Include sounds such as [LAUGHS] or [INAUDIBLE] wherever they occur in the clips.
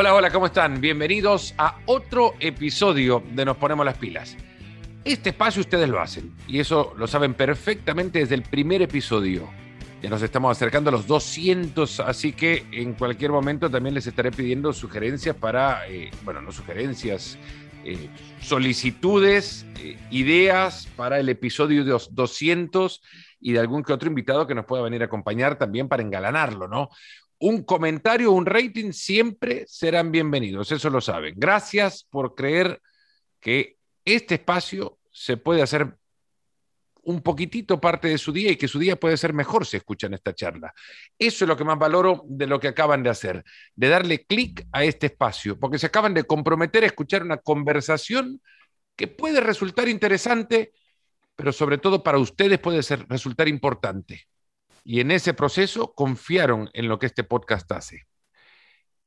Hola, hola, ¿cómo están? Bienvenidos a otro episodio de Nos Ponemos las Pilas. Este espacio ustedes lo hacen y eso lo saben perfectamente desde el primer episodio. Ya nos estamos acercando a los 200, así que en cualquier momento también les estaré pidiendo sugerencias para, eh, bueno, no sugerencias, eh, solicitudes, eh, ideas para el episodio de los 200 y de algún que otro invitado que nos pueda venir a acompañar también para engalanarlo, ¿no? Un comentario, un rating, siempre serán bienvenidos, eso lo saben. Gracias por creer que este espacio se puede hacer un poquitito parte de su día y que su día puede ser mejor si escuchan esta charla. Eso es lo que más valoro de lo que acaban de hacer, de darle clic a este espacio, porque se acaban de comprometer a escuchar una conversación que puede resultar interesante, pero sobre todo para ustedes puede ser, resultar importante y en ese proceso confiaron en lo que este podcast hace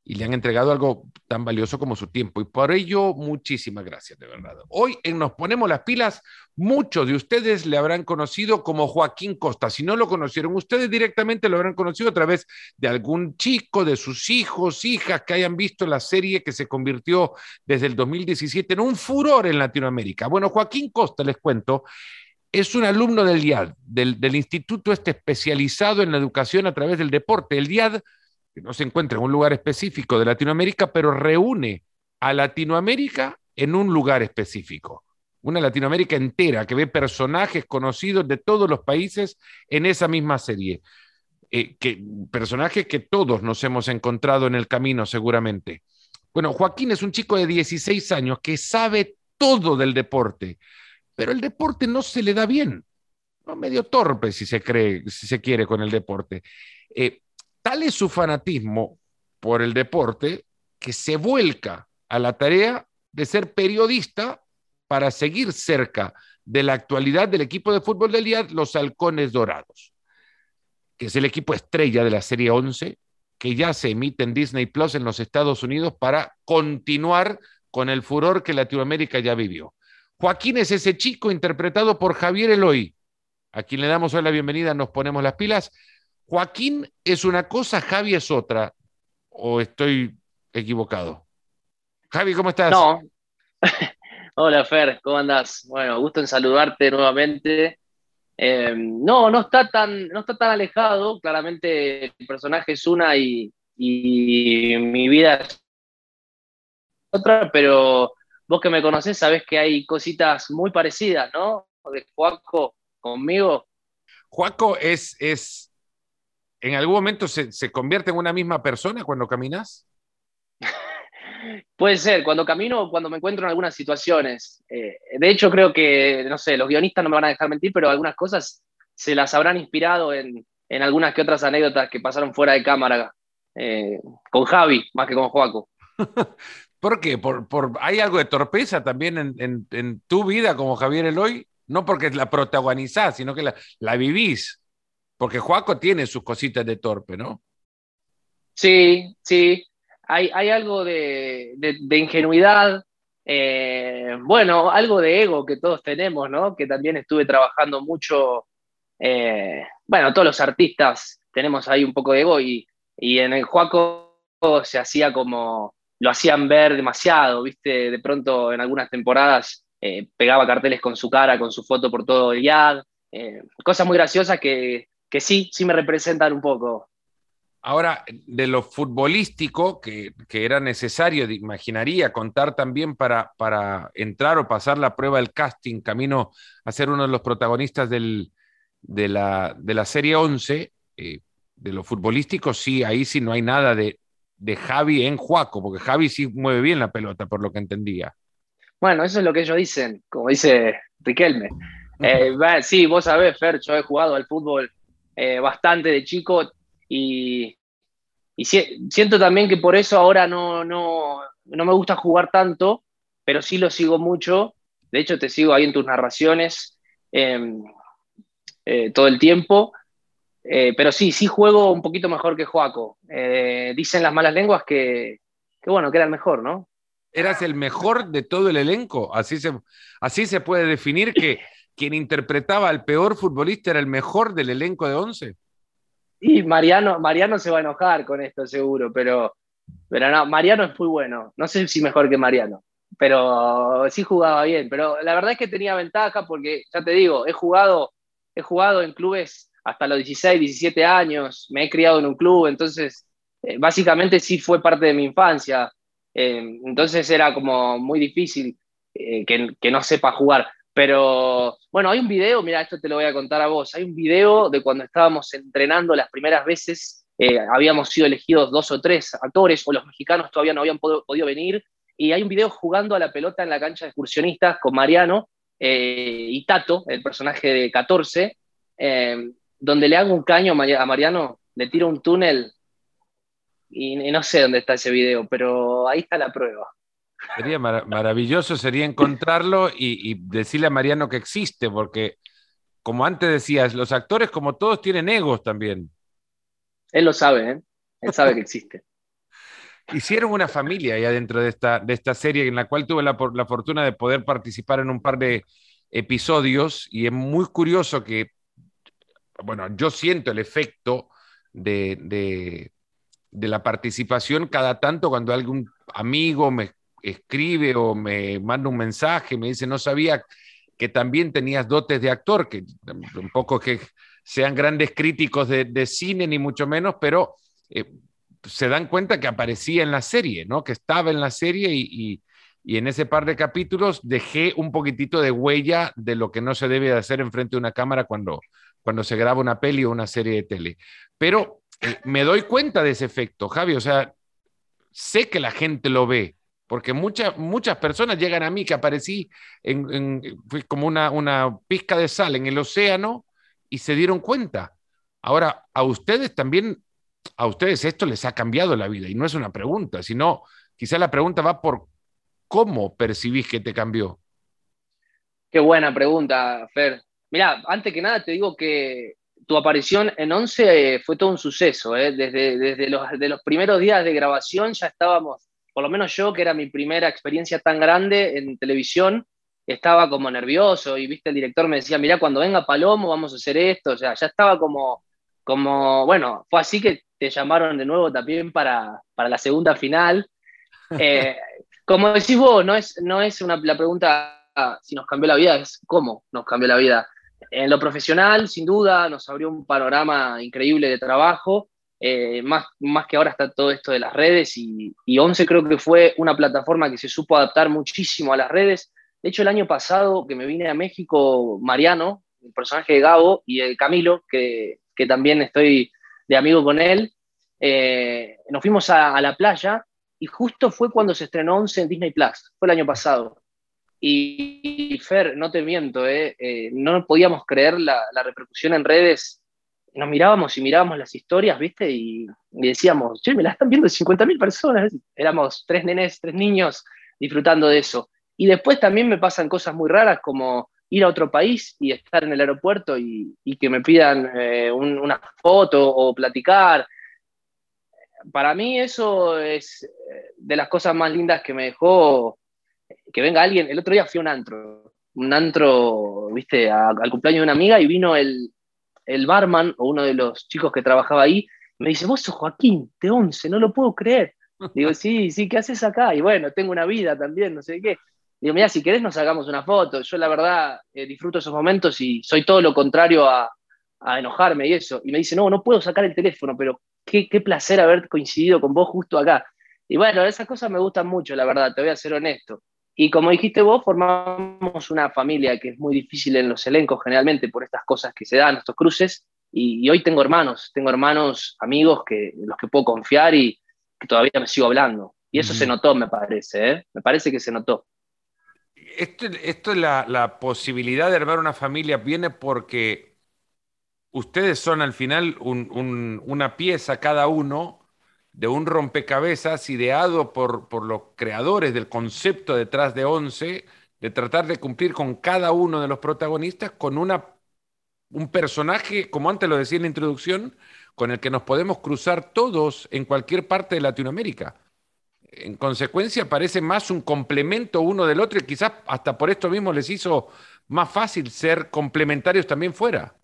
y le han entregado algo tan valioso como su tiempo. Y por ello, muchísimas gracias, de verdad. Hoy en Nos Ponemos las Pilas, muchos de ustedes le habrán conocido como Joaquín Costa. Si no lo conocieron ustedes directamente, lo habrán conocido a través de algún chico, de sus hijos, hijas que hayan visto la serie que se convirtió desde el 2017 en un furor en Latinoamérica. Bueno, Joaquín Costa, les cuento, es un alumno del DIAD, del, instituto este especializado en la educación a través del deporte. El DIAD, que no se encuentra en un lugar específico de Latinoamérica, pero reúne a Latinoamérica en un lugar específico. Una Latinoamérica entera que ve personajes conocidos de todos los países en esa misma serie. Eh, personajes que todos nos hemos encontrado en el camino seguramente. Bueno, Joaquín es un chico de 16 años que sabe todo del deporte pero el deporte no se le da bien. ¿no? Medio torpe, si se cree, si se quiere, con el deporte. Eh, tal es su fanatismo por el deporte que se vuelca a la tarea de ser periodista para seguir cerca de la actualidad del equipo de fútbol del día, los Halcones Dorados, que es el equipo estrella de la Serie 11, que ya se emite en Disney Plus en los Estados Unidos para continuar con el furor que Latinoamérica ya vivió. Joaquín es ese chico interpretado por Javier Eloy, a quien le damos hoy la bienvenida, nos ponemos las pilas. Joaquín es una cosa, Javi es otra, o estoy equivocado. Javi, ¿cómo estás? No. [LAUGHS] Hola Fer, ¿cómo andás? Bueno, gusto en saludarte nuevamente. Eh, no, no está, tan, no está tan alejado. Claramente el personaje es una y, y mi vida es otra, pero vos que me conocés sabés que hay cositas muy parecidas, ¿no? De Juaco conmigo. Juaco es, es ¿en algún momento se, convierte en una misma persona cuando caminas? [LAUGHS] Puede ser, cuando camino, cuando me encuentro en algunas situaciones. Eh, de hecho, creo que, no sé, los guionistas no me van a dejar mentir, pero algunas cosas se las habrán inspirado en, algunas que otras anécdotas que pasaron fuera de cámara eh, con Javi, más que con Juaco. [LAUGHS] ¿Por qué? ¿Por, hay algo de torpeza también en, tu vida como Javier Eloy? No porque la protagonizás, sino que la, vivís. Porque Juaco tiene sus cositas de torpe, ¿no? Sí, sí. Hay, algo de, ingenuidad, eh, bueno, algo de ego que todos tenemos, ¿no? Que también estuve trabajando mucho. Eh, bueno, todos los artistas tenemos ahí un poco de ego y, y en el Juaco se hacía como lo hacían ver demasiado, ¿viste? De pronto en algunas temporadas eh, pegaba carteles con su cara, con su foto por todo el yad. Eh, cosas muy graciosas que, sí, sí me representan un poco. Ahora, de lo futbolístico que, era necesario, imaginaría, contar también para, para, entrar o pasar la prueba del casting, camino a ser uno de los protagonistas de, la, de, la, serie 11, eh, de lo futbolístico, sí, ahí sí no hay nada de, de Javi en Juaco, porque Javi sí mueve bien la pelota, por lo que entendía. Bueno, eso es lo que ellos dicen, como dice Riquelme. Eh, sí, vos sabés, Fer, yo he jugado al fútbol eh, bastante de chico y, siento también que por eso ahora no, no, no me gusta jugar tanto, pero sí lo sigo mucho. De hecho, te sigo ahí en tus narraciones em, eh, todo el tiempo. Eh, pero sí, sí juego un poquito mejor que Joaco. Eh, dicen las malas lenguas que, bueno, que era el mejor, ¿no? ¿Eras el mejor de todo el elenco? Así se, así se puede definir que [LAUGHS] quien interpretaba al peor futbolista era el mejor del elenco de once. Y Mariano, Mariano se va a enojar con esto seguro, pero Pero no, Mariano es muy bueno. No sé si mejor que Mariano, pero sí jugaba bien. Pero la verdad es que tenía ventaja porque, ya te digo, he jugado, he jugado en clubes hasta los 16, 17 años, me he criado en un club, entonces eh, básicamente sí fue parte de mi infancia. Eh, entonces era como muy difícil eh, que, que, no sepa jugar. Pero bueno, hay un video, mira, esto te lo voy a contar a vos. Hay un video de cuando estábamos entrenando las primeras veces. habíamos sido elegidos dos o tres actores, o los mexicanos todavía no habían podido venir. Y hay un video jugando a la pelota en la cancha de excursionistas con Mariano y Tato, el personaje de 14 donde le hago un caño a Mariano, le tiro un túnel y, no sé dónde está ese video, pero ahí está la prueba. Sería maravilloso, sería encontrarlo y, decirle a Mariano que existe, porque como antes decías, los actores como todos tienen egos también. Él lo sabe, ¿eh? Él sabe que existe. [LAUGHS] Hicieron una familia ya dentro de esta, de esta serie en la cual tuve la, la fortuna de poder participar en un par de episodios y es muy curioso que bueno, yo siento el efecto de, la participación cada tanto cuando algún amigo me escribe o me manda un mensaje, me dice, no sabía que también tenías dotes de actor, que un poco que sean grandes críticos de, cine, ni mucho menos, pero eh, se dan cuenta que aparecía en la serie, ¿no? Que estaba en la serie y, y, en ese par de capítulos dejé un poquitito de huella de lo que no se debe de hacer enfrente de una cámara cuando, cuando se graba una peli o una serie de tele. Pero eh, me doy cuenta de ese efecto, Javi. O sea, sé que la gente lo ve, porque muchas, muchas personas llegan a mí que aparecí en, como una, una pizca de sal en el océano y se dieron cuenta. Ahora, a ustedes también, a ustedes esto les ha cambiado la vida y no es una pregunta, sino quizá la pregunta va por cómo percibís que te cambió. Qué buena pregunta, Fer. Mira, antes que nada te digo que tu aparición en Once eh, fue todo un suceso. Eh. Desde, desde los, de los primeros días de grabación ya estábamos, por lo menos yo, que era mi primera experiencia tan grande en televisión, estaba como nervioso y viste, el director me decía, mira, cuando venga Palomo vamos a hacer esto. O sea, ya estaba como, como bueno, fue así que te llamaron de nuevo también para, para la segunda final. [LAUGHS] Eh, como decís vos, no es, no es una, la pregunta si nos cambió la vida, es cómo nos cambió la vida. En lo profesional, sin duda, nos abrió un panorama increíble de trabajo, eh, más, más que ahora está todo esto de las redes y, y Once creo que fue una plataforma que se supo adaptar muchísimo a las redes. De hecho, el año pasado que me vine a México, Mariano, el personaje de Gabo, y el Camilo, que, que también estoy de amigo con él, eh, nos fuimos a, a, la playa y justo fue cuando se estrenó Once en Disney Plus, fue el año pasado. Y, Fer, no te miento, eh, eh, no podíamos creer la, repercusión en redes. Nos mirábamos y mirábamos las historias, ¿viste? Y, decíamos, che, me la están viendo 50.000 personas. Éramos tres nenes, tres niños disfrutando de eso. Y después también me pasan cosas muy raras como ir a otro país y estar en el aeropuerto y, que me pidan eh, una foto o platicar. Para mí eso es de las cosas más lindas que me dejó que venga alguien. El otro día fui a un antro, un antro, viste, al cumpleaños de una amiga y vino el, el barman o uno de los chicos que trabajaba ahí. me dice, vos sos Joaquín, de once, no lo puedo creer. Digo, sí, sí, ¿qué haces acá? Y bueno, tengo una vida también, no sé qué. Digo, mira, si querés nos sacamos una foto. Yo la verdad eh, disfruto esos momentos y soy todo lo contrario a, a, enojarme y eso. Y me dice, no, no puedo sacar el teléfono, pero qué, qué placer haber coincidido con vos justo acá. Y bueno, esas cosas me gustan mucho, la verdad, te voy a ser honesto. Y como dijiste vos, formamos una familia que es muy difícil en los elencos generalmente por estas cosas que se dan, estos cruces. Y, hoy tengo hermanos, tengo hermanos, amigos que, los que puedo confiar y que todavía me sigo hablando. Y eso se notó, me parece, ¿eh? me parece que se notó. Esto, esto la, la posibilidad de armar una familia viene porque ustedes son al final una pieza cada uno de un rompecabezas ideado por, por los creadores del concepto detrás de Once, de tratar de cumplir con cada uno de los protagonistas con una, un personaje, como antes lo decía en la introducción, con el que nos podemos cruzar todos en cualquier parte de Latinoamérica. En consecuencia, parece más un complemento uno del otro y quizás hasta por esto mismo les hizo más fácil ser complementarios también fuera.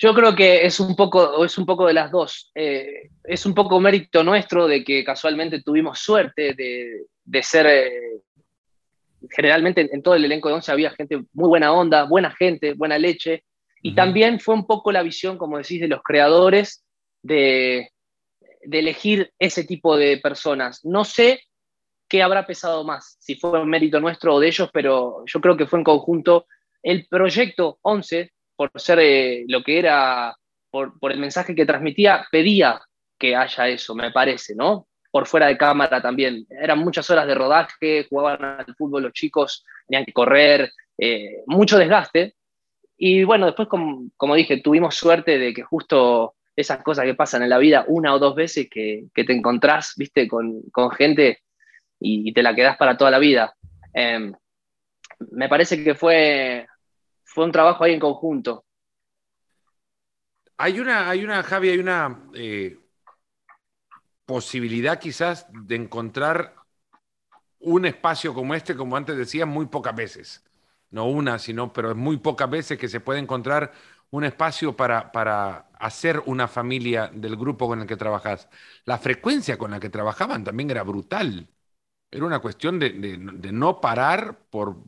Yo creo que es un poco, es un poco de las dos. Eh, es un poco mérito nuestro de que casualmente tuvimos suerte de, ser. Eh, generalmente en, todo el elenco de Once había gente muy buena onda, buena gente, buena leche. Y también fue un poco la visión, como decís, de los creadores de, de elegir ese tipo de personas. No sé qué habrá pesado más, si fue un mérito nuestro o de ellos, pero yo creo que fue en conjunto. El proyecto 11, por ser eh, lo que era, por, el mensaje que transmitía, pedía que haya eso, me parece, ¿no? Por fuera de cámara también. Eran muchas horas de rodaje, jugaban al fútbol los chicos, tenían que correr, eh, mucho desgaste. Y bueno, después, como, dije, tuvimos suerte de que justo esas cosas que pasan en la vida una o dos veces que, te encontrás, viste, con, gente y, te la quedás para toda la vida. Em, me parece que fue, un trabajo ahí en conjunto. Hay una, hay una, Javi, hay una eh, posibilidad quizás de encontrar un espacio como este, como antes decía, muy pocas veces. No una, sino, pero es muy pocas veces que se puede encontrar un espacio para, para hacer una familia del grupo con el que trabajas. La frecuencia con la que trabajaban también era brutal. Era una cuestión de, no parar por,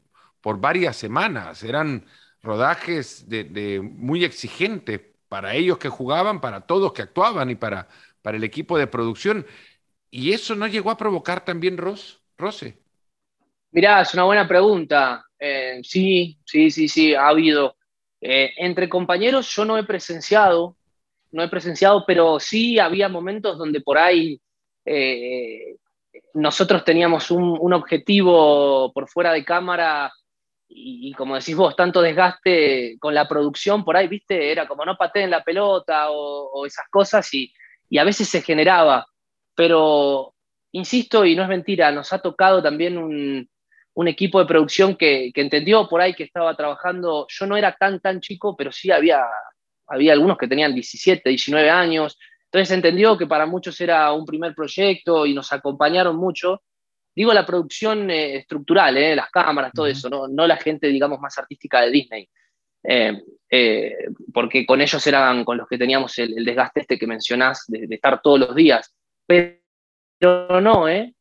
por, varias semanas. Eran rodajes de, muy exigentes para ellos que jugaban, para todos que actuaban y para, para el equipo de producción. ¿Y eso no llegó a provocar también Ros? Mirá, es una buena pregunta. Eh, sí, sí, sí, sí, ha habido. Eh, entre compañeros yo no he presenciado, no he presenciado, pero sí había momentos donde por ahí eh, nosotros teníamos un, objetivo por fuera de cámara y, como decís vos, tanto desgaste con la producción por ahí, viste, era como no pateen la pelota o, esas cosas y, y, a veces se generaba, pero insisto y no es mentira, nos ha tocado también un, un equipo de producción que, entendió por ahí que estaba trabajando, yo no era tan, tan chico, pero sí había, había algunos que tenían 17, 19 años, entonces entendió que para muchos era un primer proyecto y nos acompañaron mucho. Digo la producción eh, estructural, eh, las cámaras, todo eso, ¿no? la gente, digamos, más artística de Disney. Eh, porque con ellos eran con los que teníamos el, desgaste este que mencionás de, de, estar todos los días. Pero no, ¿eh?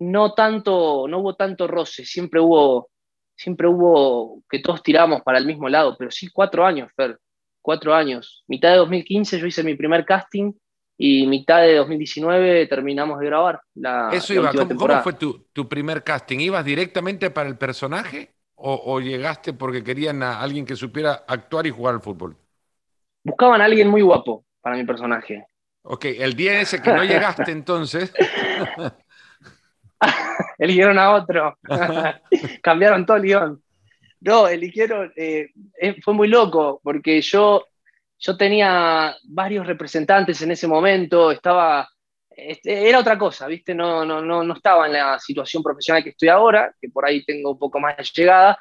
no tanto, no hubo tanto roce, siempre hubo, siempre hubo que todos tiramos para el mismo lado, pero sí cuatro años, Fer, cuatro años. Mitad de 2015 yo hice mi primer casting y mitad de 2019 terminamos de grabar la, Eso iba, ¿cómo, fue tu, primer casting? ¿Ibas directamente para el personaje o, llegaste porque querían a alguien que supiera actuar y jugar al fútbol? Buscaban a alguien muy guapo para mi personaje. Ok, el día ese que no llegaste entonces, [LAUGHS] eligieron a otro. [LAUGHS] Cambiaron todo el guion. No, eligieron, eh, eh, fue muy loco, porque yo, yo tenía varios representantes en ese momento, estaba, era otra cosa, ¿viste? No, no, no, no estaba en la situación profesional que estoy ahora, que por ahí tengo un poco más de llegada,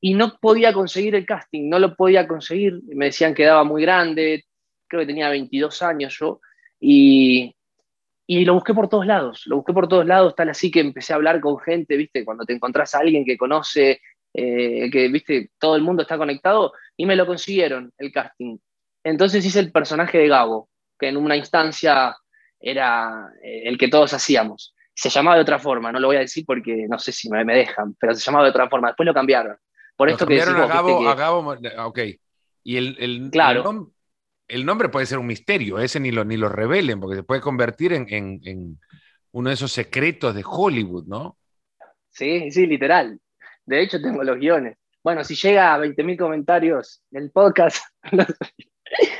y no podía conseguir el casting, no lo podía conseguir, me decían que daba muy grande, creo que tenía 22 años yo, y, y lo busqué por todos lados, lo busqué por todos lados, tal así que empecé a hablar con gente, ¿viste? Cuando te encontrás a alguien que conoce, eh, que, ¿viste? Todo el mundo está conectado, y me lo consiguieron, el casting. Entonces hice el personaje de Gabo, que en una instancia era eh, el que todos hacíamos. Se llamaba de otra forma, no lo voy a decir porque no sé si me, dejan, pero se llamaba de otra forma. Después lo cambiaron. Por esto cambiaron que a Gabo, a Gabo, ok. Y el, el, claro el nombre puede ser un misterio, ese ni lo, ni lo revelen, porque se puede convertir en, uno de esos secretos de Hollywood, ¿no? Sí, sí, literal. De hecho, tengo los guiones. Bueno, si llega a 20.000 comentarios en el podcast. [LAUGHS]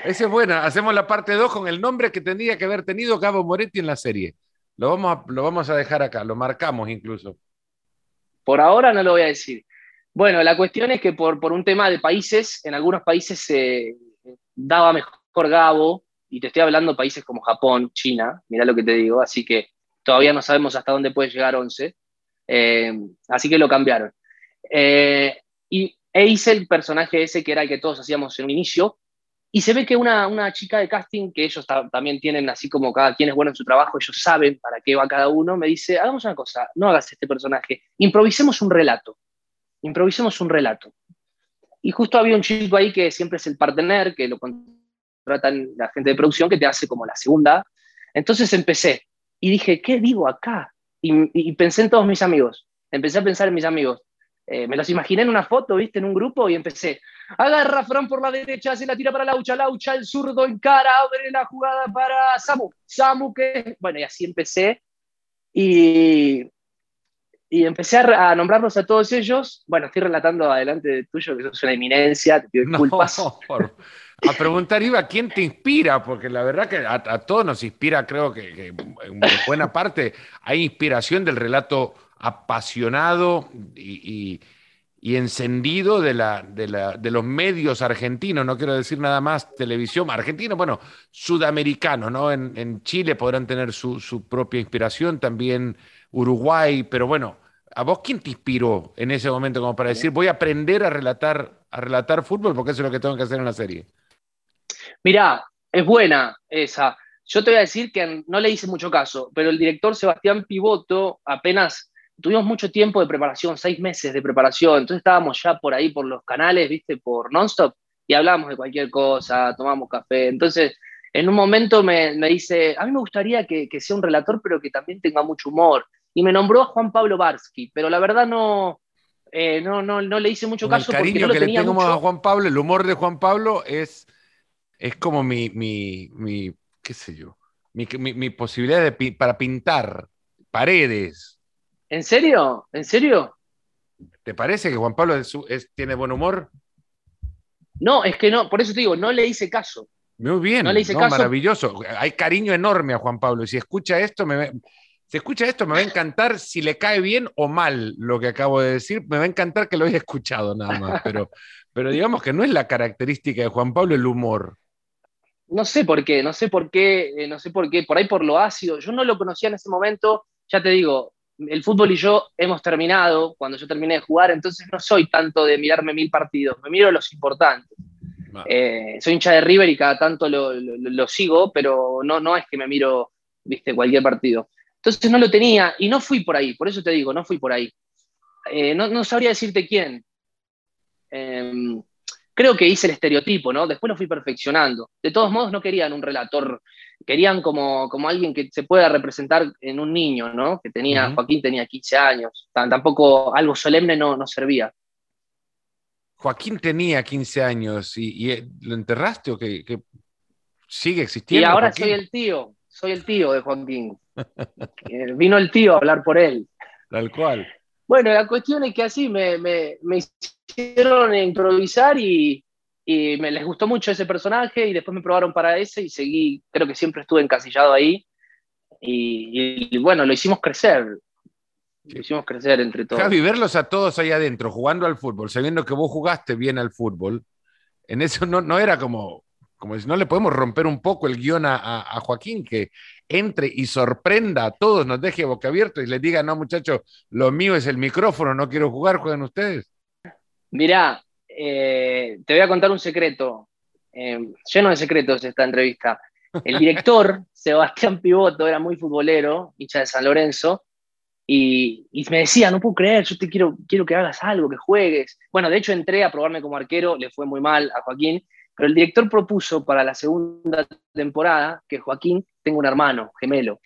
Esa es buena. Hacemos la parte 2 con el nombre que tendría que haber tenido Gabo Moretti en la serie. Lo vamos a, lo vamos a dejar acá, lo marcamos incluso. Por ahora no lo voy a decir. Bueno, la cuestión es que por, por un tema de países, en algunos países se daba mejor Gabo, y te estoy hablando de países como Japón, China, mira lo que te digo, así que todavía no sabemos hasta dónde puede llegar 11, eh, así que lo cambiaron. Eh, y e hice el personaje ese que era el que todos hacíamos en un inicio, y se ve que una, una chica de casting, que ellos también tienen así como cada quien es bueno en su trabajo, ellos saben para qué va cada uno, me dice, hagamos una cosa, no hagas este personaje, improvisemos un relato, improvisemos un relato. Y justo había un chico ahí que siempre es el partener, que lo contratan la gente de producción que te hace como la segunda. Entonces empecé y dije, ¿qué digo acá? Y, pensé en todos mis amigos, empecé a pensar en mis amigos. Eh, me los imaginé en una foto, viste, en un grupo y empecé. Agarra Fran por la derecha, se la tira para Laucha, Laucha, el zurdo en cara, abre la jugada para Samu, Samu que... Bueno, y así empecé. Y, y empecé a, nombrarlos a todos ellos. Bueno, estoy relatando adelante de tuyo, que sos una eminencia, te pido [LAUGHS] disculpas. a preguntar, Iba, ¿quién te inspira? Porque la verdad que a, todos nos inspira, creo que, en buena parte hay inspiración del relato apasionado y, encendido de, los medios argentinos, no quiero decir nada más televisión, argentino, bueno, sudamericano, ¿no? En, Chile podrán tener su, su propia inspiración, también Uruguay, pero bueno, ¿A vos quién te inspiró en ese momento como para decir, voy a aprender a relatar, a relatar fútbol porque eso es lo que tengo que hacer en la serie? Mirá, es buena esa. Yo te voy a decir que no le hice mucho caso, pero el director Sebastián Pivoto apenas tuvimos mucho tiempo de preparación, seis meses de preparación, entonces estábamos ya por ahí, por los canales, viste, por Nonstop, y hablábamos de cualquier cosa, tomamos café. Entonces, en un momento me, dice, a mí me gustaría que, que, sea un relator, pero que también tenga mucho humor y me nombró a Juan Pablo Barsky, pero la verdad no, eh, no, no, no, le hice mucho caso. El cariño que le tengo a Juan Pablo, el humor de Juan Pablo es, es como mi, mi, mi qué sé yo, mi, mi, posibilidad de, para pintar paredes. ¿En serio? ¿En serio? ¿Te parece que Juan Pablo tiene buen humor? No, es que no, por eso te digo, no le hice caso. Muy bien, no le hice caso. maravilloso. Hay cariño enorme a Juan Pablo. Y si escucha esto, me, si escucha esto, me va a encantar si le cae bien o mal lo que acabo de decir. Me va a encantar que lo haya escuchado nada más. Pero, pero digamos que no es la característica de Juan Pablo el humor. No sé por qué, no sé por qué, eh, no sé por qué, por ahí por lo ácido. Yo no lo conocía en ese momento, ya te digo, el fútbol y yo hemos terminado cuando yo terminé de jugar, entonces no soy tanto de mirarme mil partidos, me miro los importantes. Eh, soy hincha de River y cada tanto lo, lo, sigo, pero no, no es que me miro, viste, cualquier partido. Entonces no lo tenía y no fui por ahí, por eso te digo, no fui por ahí. Eh, no, sabría decirte quién. Em, creo que hice el estereotipo, ¿no? Después lo fui perfeccionando. De todos modos, no querían un relator, querían como, como alguien que se pueda representar en un niño, ¿no? Que tenía, Joaquín tenía 15 años, tampoco algo solemne no, no servía. Joaquín tenía 15 años y, eh, lo enterraste o que, sigue existiendo. Y ahora soy el tío, soy el tío de Joaquín. Eh, vino el tío a hablar por él. Tal cual. Bueno, la cuestión es que así me, me, hicieron improvisar y, y, me les gustó mucho ese personaje y después me probaron para ese y seguí, creo que siempre estuve encasillado ahí. Y, bueno, lo hicimos crecer. Lo hicimos crecer entre todos. Javi, verlos a todos ahí adentro jugando al fútbol, sabiendo que vos jugaste bien al fútbol, en eso no, no era como, como si no le podemos romper un poco el guion a, a Joaquín, que entre y sorprenda a todos, nos deje boca abierto y les diga, no muchachos, lo mío es el micrófono, no quiero jugar, jueguen ustedes? Mirá, eh, te voy a contar un secreto, eh, lleno de secretos esta entrevista. El director, [LAUGHS] Sebastián Pivoto, era muy futbolero, hincha de San Lorenzo, y, me decía, no puedo creer, yo te quiero, quiero que hagas algo, que juegues. Bueno, de hecho entré a probarme como arquero, le fue muy mal a Joaquín, pero el director propuso para la segunda temporada que Joaquín tenga un hermano gemelo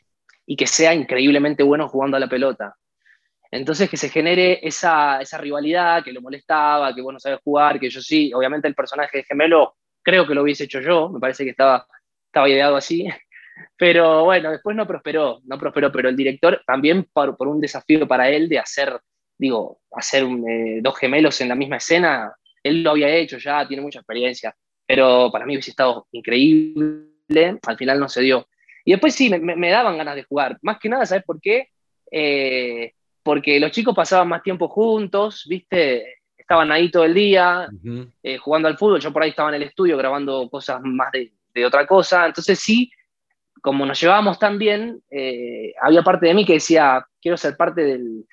y que sea increíblemente bueno jugando a la pelota. Entonces que se genere esa, rivalidad que lo molestaba, que vos no sabes jugar, que yo sí, obviamente el personaje de gemelo creo que lo hubiese hecho yo, me parece que estaba, estaba ideado así, [LAUGHS] pero bueno, después no prosperó, no prosperó, pero el director también por, un desafío para él de hacer, digo, hacer eh, dos gemelos en la misma escena, él lo había hecho ya, tiene mucha experiencia, pero para mí hubiese estado increíble, al final no se dio. Y después sí, me, daban ganas de jugar, más que nada, ¿sabes por qué? Eh, porque los chicos pasaban más tiempo juntos, ¿viste? Estaban ahí todo el día eh, jugando al fútbol, yo por ahí estaba en el estudio grabando cosas más de, otra cosa, entonces sí, como nos llevábamos tan bien, eh, había parte de mí que decía, quiero ser parte del,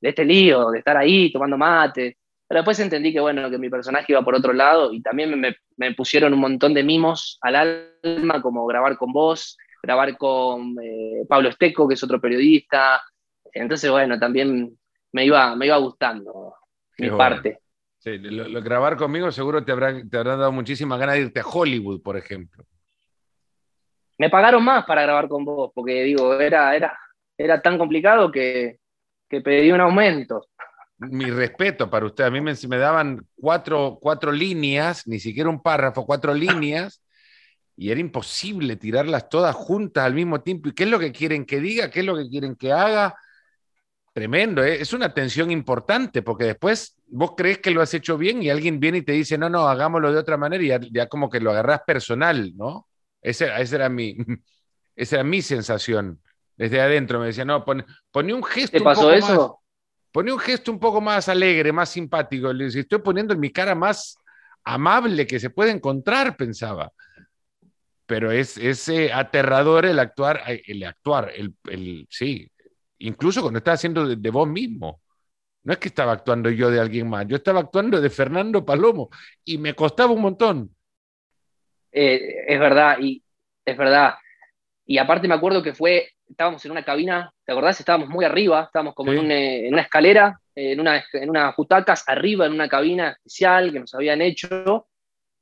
de este lío, de estar ahí tomando mate, pero después entendí que, bueno, que mi personaje iba por otro lado y también me, pusieron un montón de mimos al alma, como grabar con vos, grabar con eh, Pablo Esteco, que es otro periodista. Entonces, bueno, también me iba, me iba gustando mi parte. Sí, lo, grabar conmigo seguro te habrán, te habrán dado muchísimas ganas de irte a Hollywood, por ejemplo. Me pagaron más para grabar con vos, porque digo, era, era, era tan complicado que, que pedí un aumento. Mi respeto para usted. A mí me, me daban cuatro, cuatro líneas, ni siquiera un párrafo, cuatro líneas, y era imposible tirarlas todas juntas al mismo tiempo. ¿Y qué es lo que quieren que diga? ¿Qué es lo que quieren que haga? Tremendo, ¿eh? es una tensión importante porque después vos crees que lo has hecho bien y alguien viene y te dice, no, no, hagámoslo de otra manera y ya, como que lo agarrás personal, ¿no? Esa, era mi, [LAUGHS] esa era mi sensación desde adentro. Me decía, no, pon, un gesto. ¿Te pasó eso? Pone un gesto un poco más alegre, más simpático. Le decía, estoy poniendo en mi cara más amable que se puede encontrar, pensaba. Pero es, es aterrador el actuar, el actuar, el, el sí, incluso cuando estaba haciendo de, vos mismo. No es que estaba actuando yo de alguien más, yo estaba actuando de Fernando Palomo y me costaba un montón. Eh, es verdad, y es verdad. Y aparte me acuerdo que fue, estábamos en una cabina, ¿te acordás? Estábamos muy arriba, estábamos como en, una escalera, en, una, en unas butacas, arriba en una cabina especial que nos habían hecho,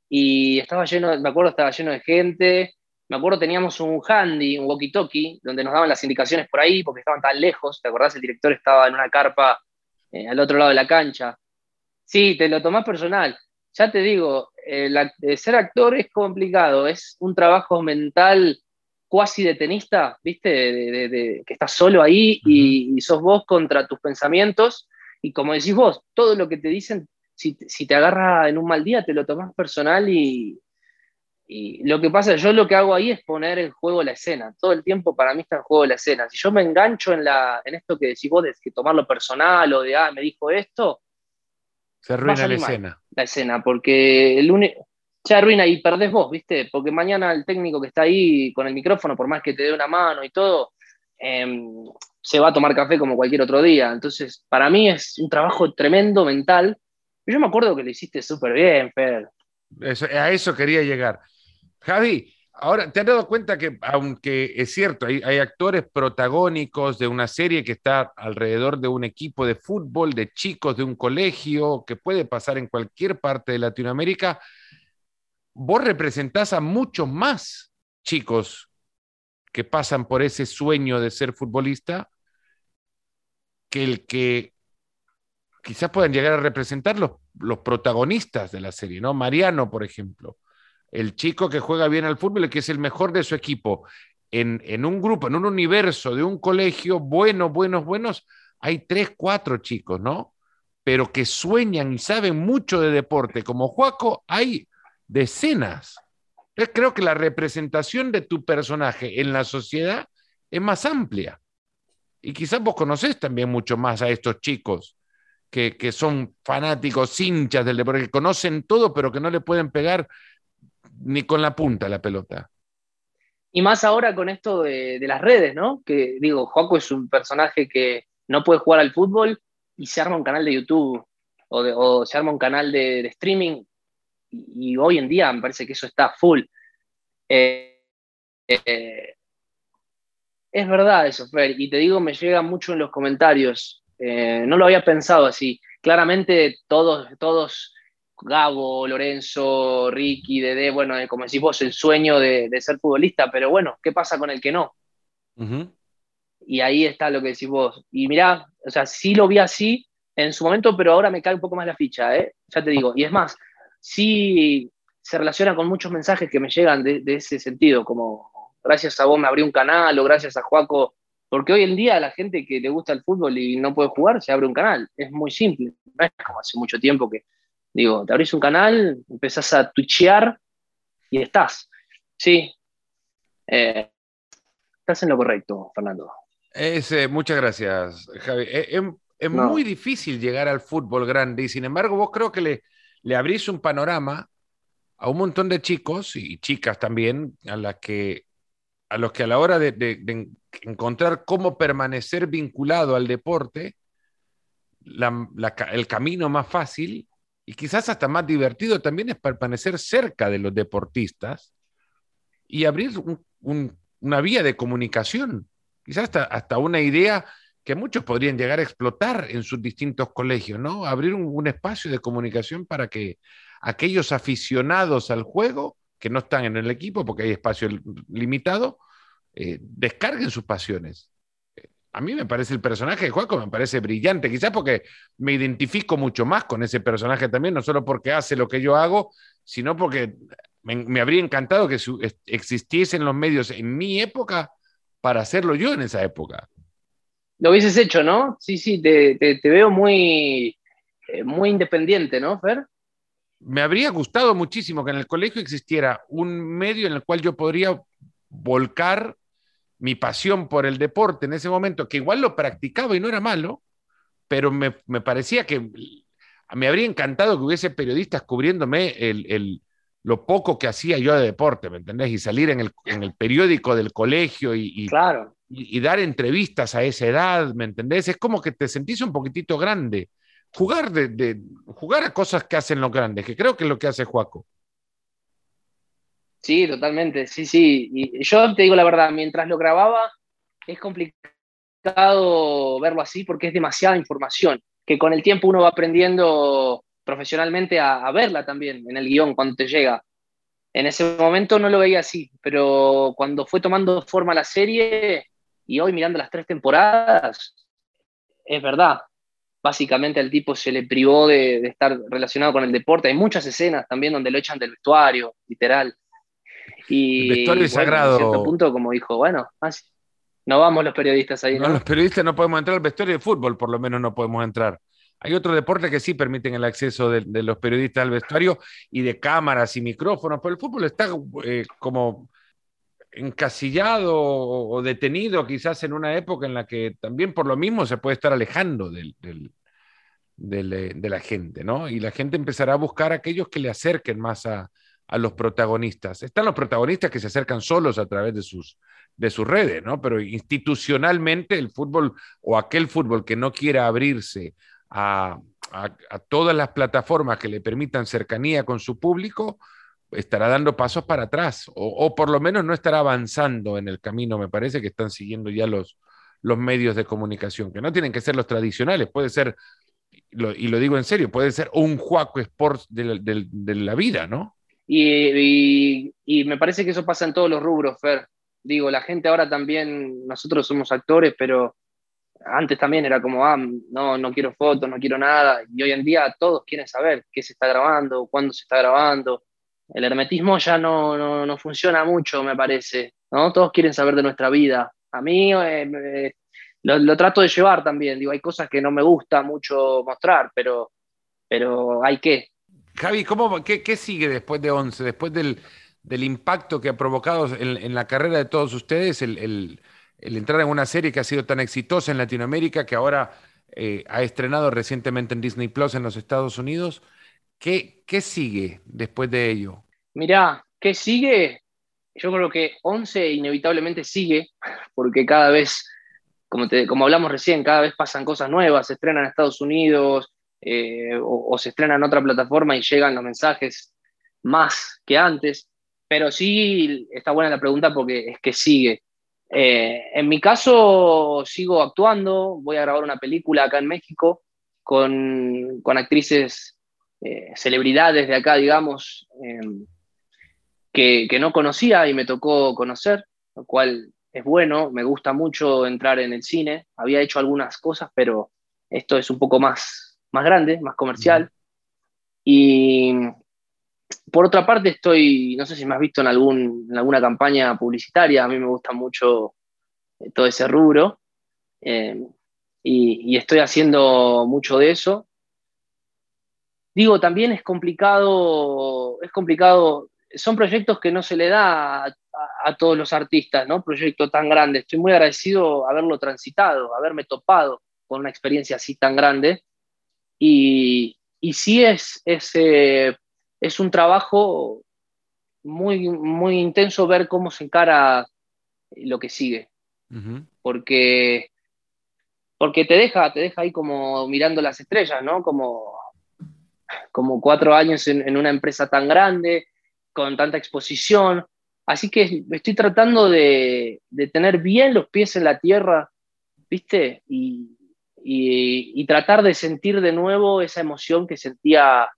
y estaba lleno, me acuerdo, estaba lleno de gente, me acuerdo teníamos un handy, un walkie-talkie, donde nos daban las indicaciones por ahí, porque estaban tan lejos, ¿te acordás? El director estaba en una carpa eh, al otro lado de la cancha. Sí, te lo tomás personal. Ya te digo, eh, ser actor es complicado, es un trabajo mental cuasi de tenista, ¿viste? De, que estás solo ahí y, sos vos contra tus pensamientos. Y como decís vos, todo lo que te dicen, si, si te agarra en un mal día, te lo tomás personal y, y lo que pasa, yo lo que hago ahí es poner en juego la escena. Todo el tiempo para mí está en juego la escena. Si yo me engancho en, la, en esto que decís vos, de que tomarlo personal o de, ah, me dijo esto. Se arruina la escena. La escena, porque el único. Se arruina y perdés vos, ¿viste? Porque mañana el técnico que está ahí con el micrófono, por más que te dé una mano y todo, em, se va a tomar café como cualquier otro día. Entonces, para mí es un trabajo tremendo mental. Yo me acuerdo que lo hiciste súper bien, Fer. a eso quería llegar. Javi, ahora te has dado cuenta que, aunque es cierto, hay, actores protagónicos de una serie que está alrededor de un equipo de fútbol, de chicos de un colegio, que puede pasar en cualquier parte de Latinoamérica, vos representás a muchos más chicos que pasan por ese sueño de ser futbolista que el que quizás puedan llegar a representar los, los protagonistas de la serie, ¿no? Mariano, por ejemplo el chico que juega bien al fútbol y que es el mejor de su equipo, en, un grupo, en un universo de un colegio, buenos, buenos, buenos, hay tres, cuatro chicos, ¿no? Pero que sueñan y saben mucho de deporte, como Juaco, hay decenas. Entonces creo que la representación de tu personaje en la sociedad es más amplia. Y quizás vos conocés también mucho más a estos chicos que, que son fanáticos, hinchas del deporte, que conocen todo, pero que no le pueden pegar ni con la punta la pelota. Y más ahora con esto de, las redes, ¿no? Que digo, Joaco es un personaje que no puede jugar al fútbol y se arma un canal de YouTube o, se arma un canal de, streaming y, hoy en día me parece que eso está full. Eh, eh, es verdad eso, Fer, y te digo, me llega mucho en los comentarios. Eh, no lo había pensado así. Claramente todos, todos Gabo, Lorenzo, Ricky, Dede, bueno, eh, como decís vos, el sueño de, ser futbolista, pero bueno, ¿qué pasa con el que no? Y ahí está lo que decís vos. Y mirá, o sea, sí lo vi así en su momento, pero ahora me cae un poco más la ficha, ¿eh? ya te digo. Y es más, sí se relaciona con muchos mensajes que me llegan de, ese sentido, como gracias a vos me abrí un canal o gracias a Juaco, porque hoy en día la gente que le gusta el fútbol y no puede jugar, se abre un canal. Es muy simple. No es como hace mucho tiempo que Digo, te abrís un canal, empezás a twitchear y estás. Sí. Eh, estás en lo correcto, Fernando. Eh, muchas gracias, Javi. Eh, es, muy difícil llegar al fútbol grande y sin embargo vos creo que le, le abrís un panorama a un montón de chicos y chicas también a, las que, a los que a la hora de, encontrar cómo permanecer vinculado al deporte, el camino más fácil y quizás hasta más divertido también es permanecer cerca de los deportistas y abrir una vía de comunicación, quizás hasta, hasta una idea que muchos podrían llegar a explotar en sus distintos colegios, ¿no? Abrir un, espacio de comunicación para que aquellos aficionados al juego, que no están en el equipo porque hay espacio limitado, eh, descarguen sus pasiones. A mí me parece el personaje de Juaco, me parece brillante, quizás porque me identifico mucho más con ese personaje también, no solo porque hace lo que yo hago, sino porque me, habría encantado que existiesen los medios en mi época para hacerlo yo en esa época. Lo hubieses hecho, ¿no? Sí, sí, te, veo muy, eh, muy independiente, ¿no, Fer? Me habría gustado muchísimo que en el colegio existiera un medio en el cual yo podría volcar mi pasión por el deporte en ese momento, que igual lo practicaba y no era malo, pero me, parecía que me habría encantado que hubiese periodistas cubriéndome el, lo poco que hacía yo de deporte, ¿me entendés? Y salir en el, periódico del colegio y, claro. y, dar entrevistas a esa edad, ¿me entendés? Es como que te sentís un poquitito grande. Jugar, de, jugar a cosas que hacen los grandes, que creo que es lo que hace Juaco. Sí, totalmente, sí, sí. Y yo te digo la verdad, mientras lo grababa, es complicado verlo así porque es demasiada información, que con el tiempo uno va aprendiendo profesionalmente a, verla también en el guion cuando te llega. En ese momento no lo veía así, pero cuando fue tomando forma la serie y hoy mirando las tres temporadas, es verdad. Básicamente al tipo se le privó de, estar relacionado con el deporte. Hay muchas escenas también donde lo echan del vestuario, literal. Y, el vestuario sagrado. A cierto punto, como dijo, bueno, no vamos los periodistas ahí. no, los periodistas no podemos entrar al vestuario de fútbol, por lo menos no podemos entrar. Hay otro deporte que sí permiten el acceso de, los periodistas al vestuario y de cámaras y micrófonos, pero el fútbol está eh, como encasillado o detenido quizás en una época en la que también por lo mismo se puede estar alejando del, de la gente, ¿no? Y la gente empezará a buscar aquellos que le acerquen más a, a, los protagonistas. Están los protagonistas que se acercan solos a través de sus, de sus redes, ¿no? Pero institucionalmente el fútbol o aquel fútbol que no quiera abrirse a, todas las plataformas que le permitan cercanía con su público, estará dando pasos para atrás o, por lo menos no estará avanzando en el camino, me parece que están siguiendo ya los, los medios de comunicación, que no tienen que ser los tradicionales, puede ser, y lo digo en serio, puede ser un Juaco Sports de, la vida, ¿no? Y, me parece que eso pasa en todos los rubros, Fer. Digo, la gente ahora también, nosotros somos actores, pero antes también era como, ah, no, no quiero fotos, no quiero nada, y hoy en día todos quieren saber qué se está grabando, cuándo se está grabando. El hermetismo ya no, no, funciona mucho, me parece, ¿no? Todos quieren saber de nuestra vida. A mí eh, lo, trato de llevar también, digo, hay cosas que no me gusta mucho mostrar, pero, pero hay que. Javi, ¿cómo, qué, sigue después de 11, después del, impacto que ha provocado en, la carrera de todos ustedes el, entrar en una serie que ha sido tan exitosa en Latinoamérica, que ahora eh, ha estrenado recientemente en Disney Plus en los Estados Unidos. ¿Qué, ¿Qué, sigue después de ello? Mirá, ¿qué sigue? Yo creo que 11 inevitablemente sigue, porque cada vez, como, como hablamos recién, cada vez pasan cosas nuevas, se estrenan en Estados Unidos eh, o, se estrenan en otra plataforma y llegan los mensajes más que antes. Pero sí está buena la pregunta porque es que sigue. Eh, en mi caso, sigo actuando, voy a grabar una película acá en México con, actrices, eh, celebridades de acá, digamos, em, que, no conocía y me tocó conocer, lo cual es bueno, me gusta mucho entrar en el cine, había hecho algunas cosas, pero esto es un poco más, más grande, más comercial. Y por otra parte, estoy, no sé si me has visto en, algún, alguna campaña publicitaria, a mí me gusta mucho eh, todo ese rubro, eh, y, estoy haciendo mucho de eso. Digo, también es complicado, es complicado, son proyectos que no se le da a, todos los artistas, ¿no? Proyecto tan grande. Estoy muy agradecido haberlo transitado, haberme topado con una experiencia así tan grande. Y, y sí es, es eh, es un trabajo muy, muy intenso ver cómo se encara lo que sigue. Porque porque te deja, te deja ahí como mirando las estrellas, ¿no? Como, como cuatro años en, una empresa tan grande, con tanta exposición. Así que estoy tratando de, tener bien los pies en la tierra ¿viste? Y, y, tratar de sentir de nuevo esa emoción que sentía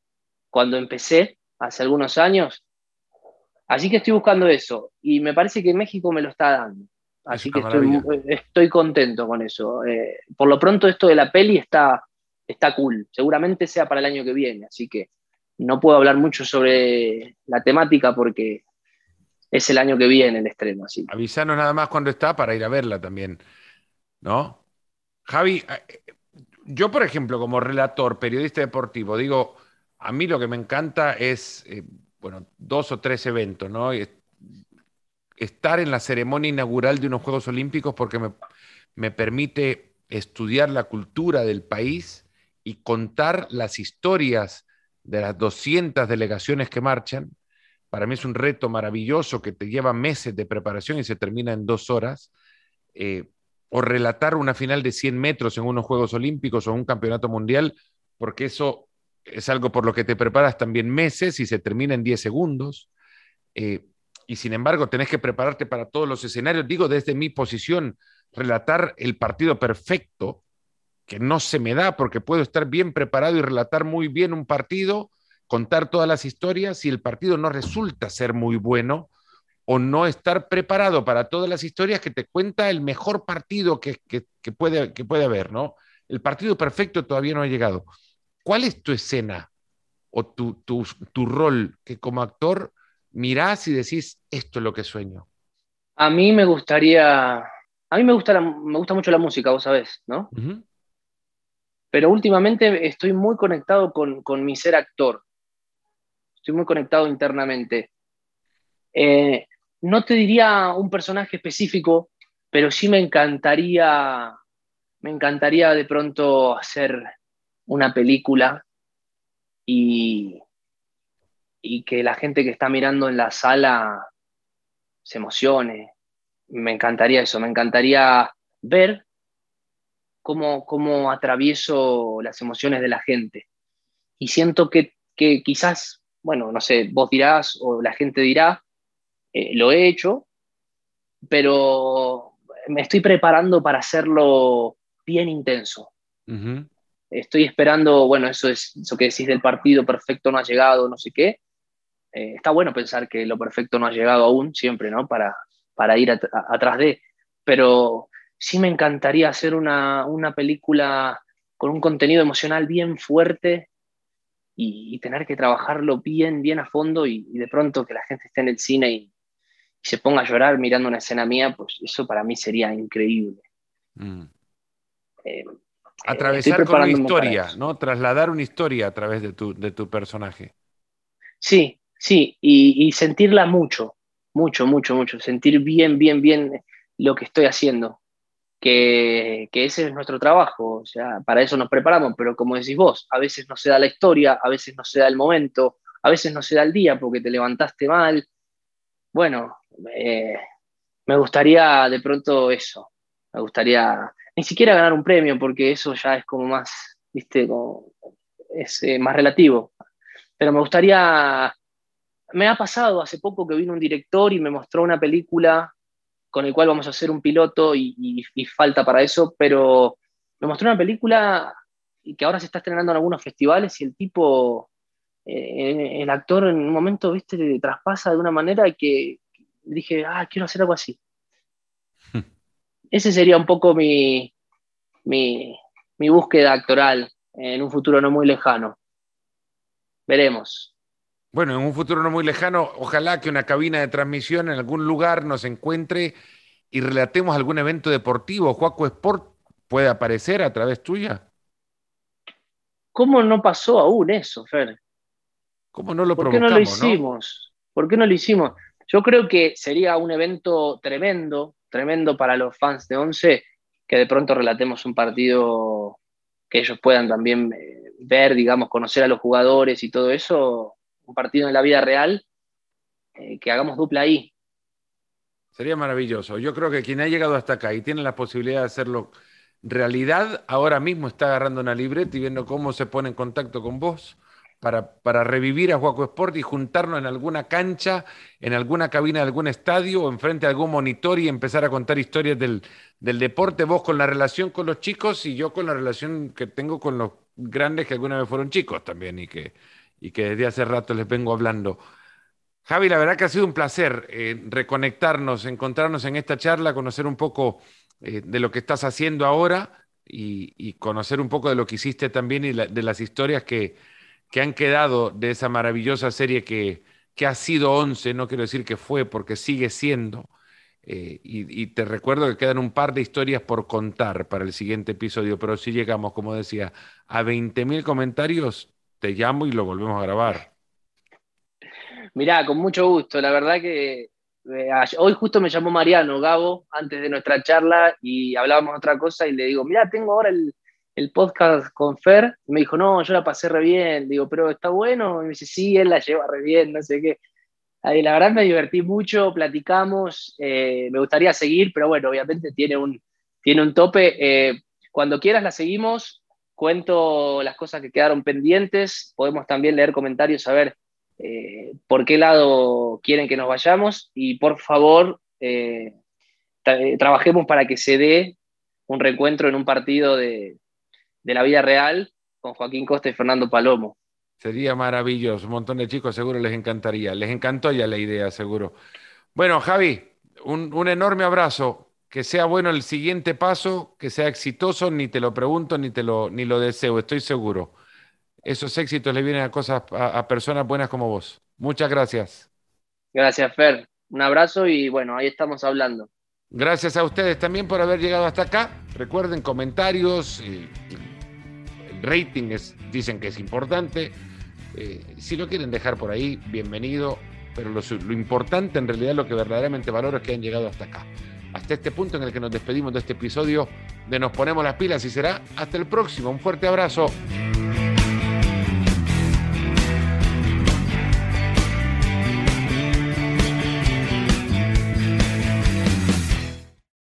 cuando empecé hace algunos años. Así que estoy buscando eso y me parece que México me lo está dando. Así que estoy, contento con eso. Eh, por lo pronto esto de la peli está, está cool. Seguramente sea para el año que viene, así que no puedo hablar mucho sobre la temática porque es el año que viene el estreno. Así. Avisanos nada más cuando está para ir a verla también, ¿no? Javi, eh, yo por ejemplo como relator, periodista deportivo, digo, a mí lo que me encanta es, eh, bueno, dos o tres eventos, ¿no? Estar en la ceremonia inaugural de unos Juegos Olímpicos porque me, me permite estudiar la cultura del país y contar las historias de las 200 delegaciones que marchan. Para mí es un reto maravilloso que te lleva meses de preparación y se termina en dos horas. Eh, o relatar una final de 100 metros en unos Juegos Olímpicos o un campeonato mundial, porque eso es algo por lo que te preparas también meses y se termina en 10 segundos. Eh, y sin embargo, tenés que prepararte para todos los escenarios. Digo, desde mi posición, relatar el partido perfecto que no se me da porque puedo estar bien preparado y relatar muy bien un partido, contar todas las historias, y el partido no resulta ser muy bueno o no estar preparado para todas las historias que te cuenta el mejor partido que, puede, que puede haber, ¿no? El partido perfecto todavía no ha llegado. ¿Cuál es tu escena o tu, tu rol que como actor mirás y decís, esto es lo que sueño? A mí me gustaría, a mí me gusta, me gusta mucho la música, vos sabés, ¿no? pero últimamente estoy muy conectado con, mi ser actor. Estoy muy conectado internamente. Eh, no te diría un personaje específico, pero sí me encantaría, me encantaría de pronto hacer una película y, y que la gente que está mirando en la sala se emocione. Me encantaría eso, me encantaría ver cómo, atravieso las emociones de la gente. Y siento que, quizás, bueno, no sé, vos dirás o la gente dirá, eh, lo he hecho, pero me estoy preparando para hacerlo bien intenso. Estoy esperando, bueno, eso es eso que decís del partido perfecto no ha llegado, no sé qué. Eh, está bueno pensar que lo perfecto no ha llegado aún, siempre, ¿no? Para, para ir atrás de. Pero sí me encantaría hacer una, película con un contenido emocional bien fuerte y, tener que trabajarlo bien, bien a fondo y, de pronto que la gente esté en el cine y, se ponga a llorar mirando una escena mía, pues eso para mí sería increíble. Mm. Eh, Atravesar con una historia, ¿no? Trasladar una historia a través de tu, de tu personaje. Sí, sí, y, sentirla mucho, mucho, mucho, mucho, sentir bien, bien, bien lo que estoy haciendo que, ese es nuestro trabajo, o sea, para eso nos preparamos, pero como decís vos, a veces no se da la historia, a veces no se da el momento, a veces no se da el día porque te levantaste mal. Bueno, eh, me gustaría de pronto eso, me gustaría ni siquiera ganar un premio porque eso ya es como más, viste, es eh, más relativo, pero me gustaría, me ha pasado hace poco que vino un director y me mostró una película con el cual vamos a hacer un piloto y, falta para eso, pero me mostró una película que ahora se está estrenando en algunos festivales y el tipo, eh, el actor en un momento, viste, traspasa de una manera que dije, ah, quiero hacer algo así. Ese sería un poco mi, mi, mi búsqueda actoral en un futuro no muy lejano. Veremos. Bueno, en un futuro no muy lejano, ojalá que una cabina de transmisión en algún lugar nos encuentre y relatemos algún evento deportivo. Juaco Sport puede aparecer a través tuya. ¿Cómo no pasó aún eso, Fer? ¿Cómo no lo ¿Por qué no lo hicimos? ¿Por qué no lo hicimos? Yo creo que sería un evento tremendo, tremendo para los fans de Once, que de pronto relatemos un partido que ellos puedan también eh, ver, digamos, conocer a los jugadores y todo eso, un partido en la vida real, eh, que hagamos dupla ahí. Sería maravilloso. Yo creo que quien ha llegado hasta acá y tiene la posibilidad de hacerlo realidad, ahora mismo está agarrando una libreta y viendo cómo se pone en contacto con vos para, para, revivir a Juaco Sport y juntarnos en alguna cancha, en alguna cabina de algún estadio o enfrente de algún monitor y empezar a contar historias del, del, deporte, vos con la relación con los chicos y yo con la relación que tengo con los grandes que alguna vez fueron chicos también y que, y que desde hace rato les vengo hablando. Javi, la verdad que ha sido un placer eh, reconectarnos, encontrarnos en esta charla, conocer un poco eh, de lo que estás haciendo ahora y, conocer un poco de lo que hiciste también y de las historias que, que, han quedado de esa maravillosa serie que, que, ha sido 11, no quiero decir que fue porque sigue siendo. Eh, y, te recuerdo que quedan un par de historias por contar para el siguiente episodio, pero si llegamos, como decía, a 20.000 comentarios, te llamo y lo volvemos a grabar. Mirá, con mucho gusto. La verdad que eh, hoy justo me llamó Mariano Gabo antes de nuestra charla y hablábamos otra cosa y le digo, mira, tengo ahora el, podcast con Fer. Me dijo, no, yo la pasé re bien. Digo, pero está bueno. Y me dice, sí, él la lleva re bien, no sé qué. Y la verdad me divertí mucho, platicamos, eh, me gustaría seguir, pero bueno, obviamente tiene un, tiene un tope. Eh, cuando quieras la seguimos, cuento las cosas que quedaron pendientes, podemos también leer comentarios, a ver eh, por qué lado quieren que nos vayamos y por favor eh, trabajemos para que se dé un reencuentro en un partido de, la vida real con Joaquín Costa y Fernando Palomo. Sería maravilloso, un montón de chicos seguro les encantaría, les encantó ya la idea seguro. Bueno, Javi, un, un enorme abrazo, que sea bueno el siguiente paso, que sea exitoso, ni te lo pregunto ni te lo, ni lo deseo, estoy seguro esos éxitos le vienen a cosas a, personas buenas como vos. Muchas gracias. Gracias, Fer. Un abrazo y bueno, ahí estamos hablando. Gracias a ustedes también por haber llegado hasta acá. Recuerden comentarios, el rating es, dicen que es importante. Eh, si lo quieren dejar por ahí, bienvenido. Pero lo, lo importante en realidad, lo que verdaderamente valoro es que han llegado hasta acá. Hasta este punto en el que nos despedimos de este episodio de Nos Ponemos las Pilas y será hasta el próximo. Un fuerte abrazo.